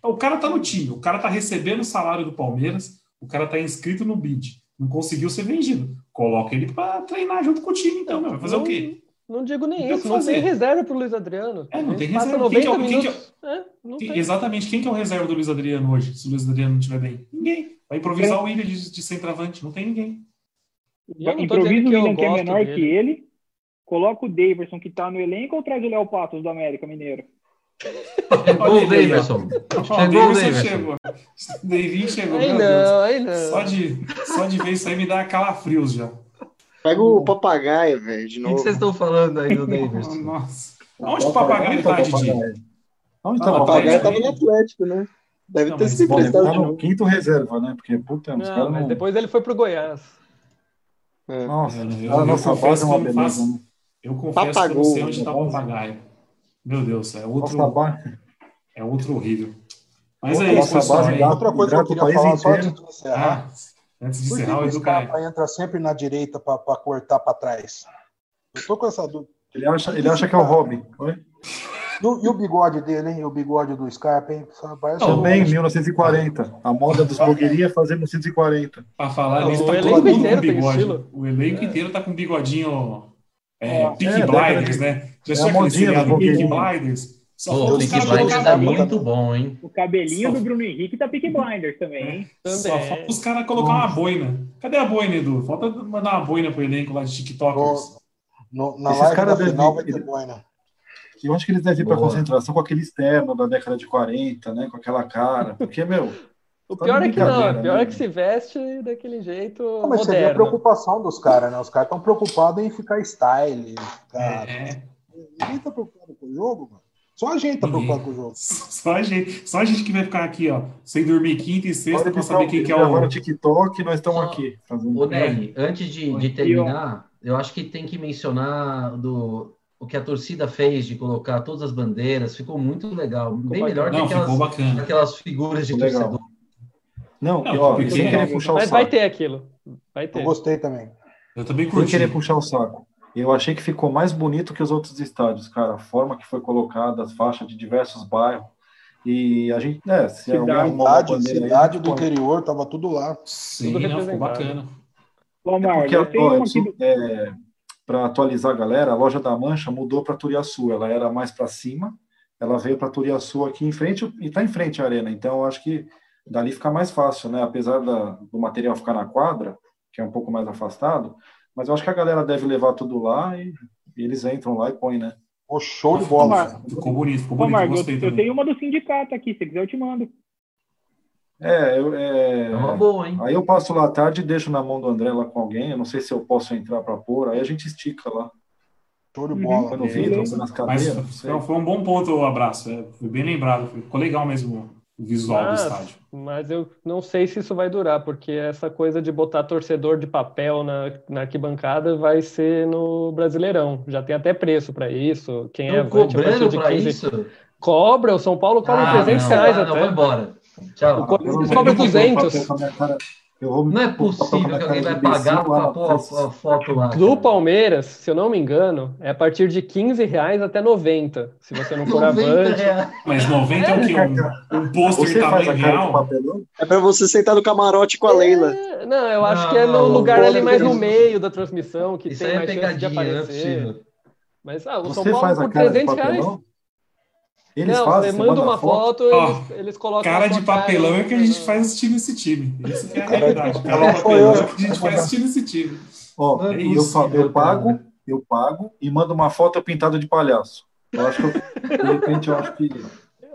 O cara tá no time, o cara tá recebendo o salário do Palmeiras, o cara tá inscrito no bid, não conseguiu ser vendido. Coloca ele para treinar junto com o time, então, meu. Vai fazer o quê? Não digo nem isso, não tem reserva pro Luiz Adriano. É, não tem reserva. Quem que é, quem que é, é, exatamente, quem que é o reserva do Luiz Adriano hoje, se o Luiz Adriano não estiver bem? Ninguém. Vai improvisar o William de, de centroavante, não tem ninguém. Improvisa o William que é menor dele. que ele, coloca o Daverson que tá no elenco ou traz o Léo Patos do América Mineiro? Olha o Davidson. Chegou o Davidson. Chegou. Davinho chegou. Aí não, aí não. Só de, só de ver isso aí me dá calafrios já. Pega o papagaio, velho, de novo. O que vocês estão falando aí do Davidson? Nossa. Onde o papagaio tá, Didi? Onde tá o papagaio? Tava no Atlético, né? Deve não, ter se emprestado tá no quinto reserva, né? Porque, puta, não, caras não... depois ele foi pro Goiás. É. Nossa, eu, a nossa base é uma beleza, né? Eu confesso Papagou, que eu não sei onde tá o papagaio. Meu Deus, é outro, é outro horrível. Mas é isso, pessoal. Base, outra coisa que eu queria falar só antes de encerrar. Ah, antes de encerrar, o Edu entra sempre na direita para cortar para trás. Eu tô com essa dúvida. Ele acha, ele acha que é o Robin. Oi? E o, e o bigode dele, hein? O bigode do Scarpa, hein? Parece Também, um... 1940. A moda dos blogueirinhos é fazer 1940. Pra falar nisso, tá todo mundo com bigode. O elenco inteiro tá com bigodinho é, é, Peak é, Blinders, né? Já é a modinha do Peak Blinders. Só o Peak Blinders tá muito bom, hein? O cabelinho Só... do Bruno Henrique tá Peak Blinders também, hein? Também. Só falta os caras colocar uma boina. Cadê a boina, Edu? Falta mandar uma boina pro elenco lá de TikTokers. No, na Esses caras final vai ter boina. Eu acho que eles devem ir para concentração com aquele externo da década de 40, né? Com aquela cara. Porque, meu. O tá pior é que não, o pior né? é que se veste daquele jeito. Não, mas moderno. vê a preocupação dos caras, né? Os caras estão preocupados em ficar style. Cara. É. Ninguém tá preocupado com o jogo, mano. Só a gente tá preocupado com o jogo. Só a gente, só a gente que vai ficar aqui, ó, sem dormir quinta e sexta para saber quem que é o. Agora TikTok, nós estamos aqui. Fazendo... Ô, Neg, antes de, de terminar, eu acho que tem que mencionar do, o que a torcida fez de colocar todas as bandeiras, ficou muito legal. Ficou bem melhor não, que aquelas, aquelas figuras de ficou torcedor. Legal. Não, não ó, sem querer puxar o saco. Vai ter aquilo. Vai ter. Eu gostei também. Eu também curti. Sem querer puxar o saco. Eu achei que ficou mais bonito que os outros estádios, cara. A forma que foi colocada, as faixas de diversos bairros. E a gente, né, se cidade, cidade, cidade do interior, tava tudo lá. Sim, tudo não, ficou bacana. É porque, ó, é, para atualizar a galera, a loja da Mancha mudou para Turiaçu. Ela era mais para cima, ela veio para Turiaçu aqui em frente e está em frente à arena. Então, eu acho que dali fica mais fácil, né? Apesar da, do material ficar na quadra, que é um pouco mais afastado, mas eu acho que a galera deve levar tudo lá e, e eles entram lá e põem, né? O show de bola. Ficou bonito, ficou bonito. Ô, Marco, eu, eu tenho uma do sindicato aqui, se quiser eu te mando. É, eu, é... é uma boa, hein? Aí eu passo lá à tarde e deixo na mão do André lá com alguém. Eu não sei se eu posso entrar para pôr. Aí a gente estica lá. Show de bola. No vidro, nas cadeiras. Mas, foi um bom ponto o abraço. É, foi bem lembrado. Ficou legal mesmo o visual mas, do estádio. Mas eu não sei se isso vai durar, porque essa coisa de botar torcedor de papel na, na arquibancada vai ser no Brasileirão. Já tem até preço para isso. Quem é avante a partir de 15... Isso? Cobra, o São Paulo cobra ah, 300 não, reais não, até. Não, vai embora. Tchau. O Corinthians cobra 200. Não é possível que alguém vai pagar para pôr a foto lá. Do Palmeiras, se eu não me engano, é a partir de 15 reais até 90. Se você não for avante. Mas 90 é, o quê? Um, um pôster em tamanho real? É para você sentar no camarote com a Leila. É, não, eu acho não, que é no não, lugar ali mais no meio da transmissão, que Isso tem é mais chance de é aparecer. Mas ah, o você São Paulo por 300 reais. Eles não, fazem, você manda uma foto, foto oh, eles, eles colocam. Cara de papelão é que a gente faz assistindo esse time. Isso que é a realidade. Cara de papelão é que a gente faz assistindo esse time. Ó, oh, é eu, eu pago, eu pago e mando uma foto pintada de palhaço. Eu acho que eu, de repente eu acho que.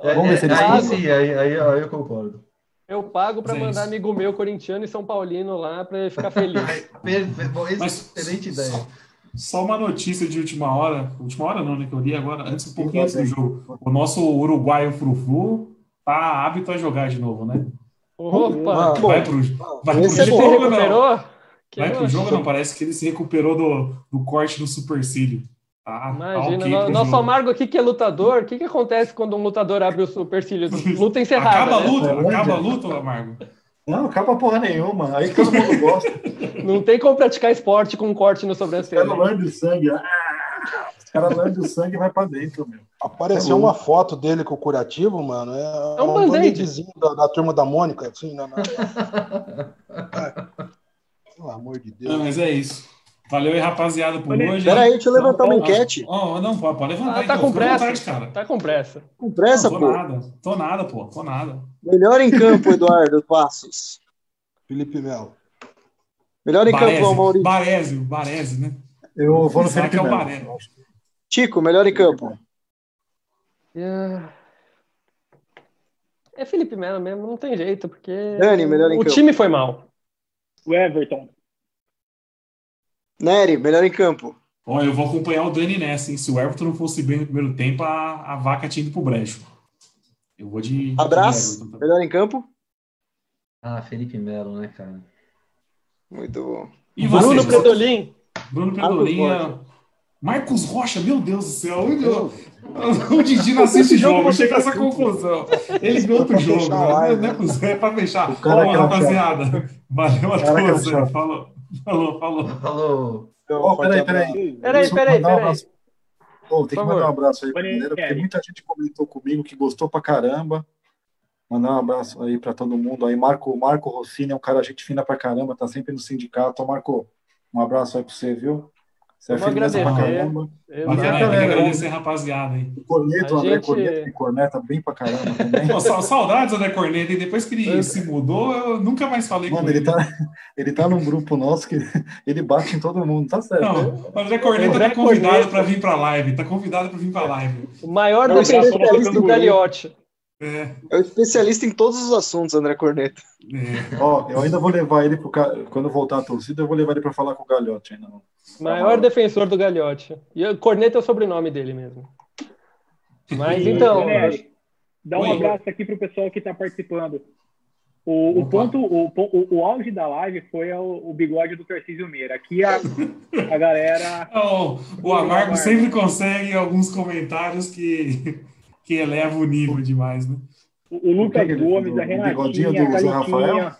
É, Vamos ver se eles aí sim, aí, aí, aí eu concordo. Eu pago para mandar amigo meu corintiano e São Paulino lá para ele ficar feliz. Mas, excelente ideia. Só uma notícia de última hora, última hora não, né, que eu li agora, antes um pouquinho antes do jogo. O nosso uruguaio Frufru tá hábito a jogar de novo, né? Opa! Vai pro, vai pro jogo, não. Vai pro jogo, não. Parece que ele se recuperou do, do corte do supercílio. Ah, Imagina, tá okay nosso Amargo aqui que é lutador, o que, que acontece quando um lutador abre o supercílio? Luta encerrada. Acaba a né? luta, né? acaba a luta, Amargo. Não, acaba porra nenhuma. Aí todo mundo gosta. Não tem como praticar esporte com um corte no sobrancelha. Os caras lambem o sangue. Ah, os caras lambem o sangue e vai pra dentro, meu. Apareceu é uma foto dele com o curativo, mano. É, é um, um da, da, turma da Mônica, assim, na, na... Pelo amor de Deus. Não, mas é isso. Valeu aí, rapaziada, por hoje. Peraí, deixa eu levantar uma enquete. Oh, não, pode, pode levantar. Ah, tá então, com pressa. Vontade, cara. Tá com pressa. Com pressa, não, tô pô. Nada. Tô nada, pô. Tô nada. Melhor em campo, Eduardo Passos. Felipe Melo. Melhor em Baresi, campo, Maurício. Baresi, Baresi, né? Eu vou no Felipe é Melo. Chico, melhor em campo. É, é Felipe Melo mesmo, não tem jeito, porque Dani, melhor em o campo. time foi mal. O Everton. Nery, melhor em campo. Olha, eu vou acompanhar o Dani nessa, hein? Se o Everton não fosse bem no primeiro tempo, a, a vaca tinha ido pro brejo. Eu vou de. Abraço, de melhor em campo. Ah, Felipe Melo, né, cara? Muito bom. E você, Bruno Predolin. Bruno Predolin. Marcos Rocha, meu Deus do céu. O Didi não assiste jogo, chega a essa conclusão. Ele viu outro jogo. Né? Não é possível, é pra fechar. Ô, rapaziada. Valeu a todos. Falou, falou, falou. Falou. Oh, peraí, peraí. Peraí, peraí, peraí. Oh, tem que mandar um abraço aí pra galera, porque muita gente comentou comigo que gostou pra caramba. Mandar um abraço aí para todo mundo. Aí, Marco, Marco Rossini é um cara gente fina pra caramba, tá sempre no sindicato. Marco, um abraço aí pra você, viu? Você é firmeza pra caramba. É, tem que agradecer, rapaziada. Hein? O Corneto, o André gente... Corneto, que corneta bem pra caramba também. Pô, saudades, André Corneto. E depois que ele se mudou, eu nunca mais falei Mano, com ele. Mano, ele tá, ele tá num grupo nosso que ele bate em todo mundo, tá certo. Não, o André Corneto tá convidado para vir pra live. Tá convidado para vir pra live. O maior defensor do Galiote. É. é o especialista em todos os assuntos, André Corneto. É. Ó, eu ainda vou levar ele pro quando voltar a torcida, eu vou levar ele para falar com o Galhote ainda. Maior defensor do Galhote. E Corneto é o sobrenome dele mesmo. Mas então. dá um abraço aqui pro pessoal que está participando. O, o ponto, o, o, o, auge da live foi o, o bigode do Tarcísio Meira. Aqui a, a galera. Oh, o Amargo sempre consegue alguns comentários que que eleva o nível demais, né? O, o Lucas que Gomes, a Renatinha, a Rafael?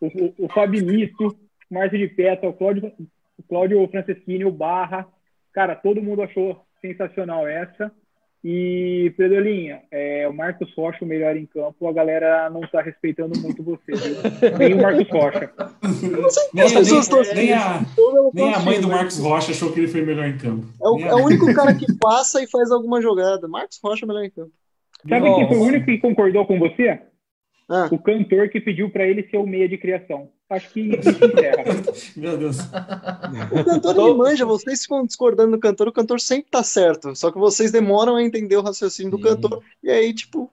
o, o, o Fabinito, Márcio de Peta, o Cláudio, o Cláudio Franceschini, o Barra. Cara, todo mundo achou sensacional essa. E, Pedrolinha, é, o Marcos Rocha, o melhor em campo, a galera não está respeitando muito você, viu? Nem o Marcos Rocha. nem, nem, nem, a, nem a mãe do Marcos Rocha achou que ele foi melhor em campo. É o, é o único cara que passa e faz alguma jogada. Marcos Rocha é melhor em campo. Sabe Nossa. quem foi o único que concordou com você? Ah. O cantor que pediu para ele ser o meia de criação. Acho que encerra. Meu Deus. O cantor Tô... manja, vocês ficam discordando do cantor, o cantor sempre tá certo. Só que vocês demoram a entender o raciocínio do Sim. cantor. E aí, tipo.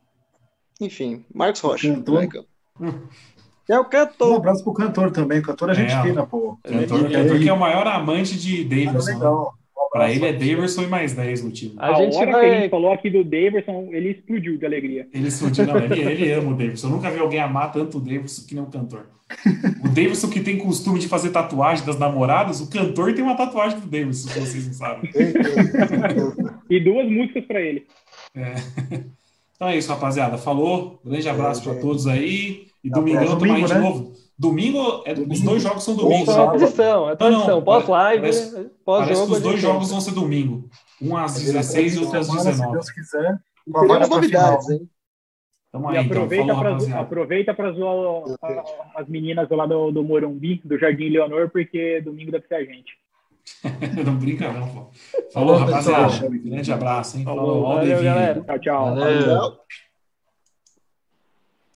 Enfim, Marcos Rocha. Cantor. É o cantor. Um abraço pro cantor também. O cantor é gente é, fina, pô. Cantor, é, cantor que é o maior amante de Davidson. Ah, legal. Para ele é Daverson e mais 10 no time. A, a gente hora vai... que a gente falou aqui do Daverson, ele explodiu de alegria. Ele explodiu, não, ele, ele ama o Daverson. Eu nunca vi alguém amar tanto o Daverson que nem o cantor. O Daverson que tem costume de fazer tatuagem das namoradas, o cantor tem uma tatuagem do Daverson, se vocês não sabem. e duas músicas para ele. É. Então é isso, rapaziada. Falou. Grande abraço é, para todos aí. E domingão também de né? novo. Domingo, é, domingo. os dois jogos são domingo. É tradição, é tradição. Pós-live, pós-jogo. Parece que os dois jogos vão ser domingo. Um às 16 e outro às 19. Se Deus quiser. Teremos novidades, hein? Tamo aí, e então. aproveita então. para aproveita para zoar as meninas lá do, do Morumbi, do Jardim Leonor, porque domingo deve ser a gente. não brinca, não, pô. Falou, Falou rapaziada. Grande abraço, hein? Falou, Falou valeu, galera. Tchau, tchau. Valeu.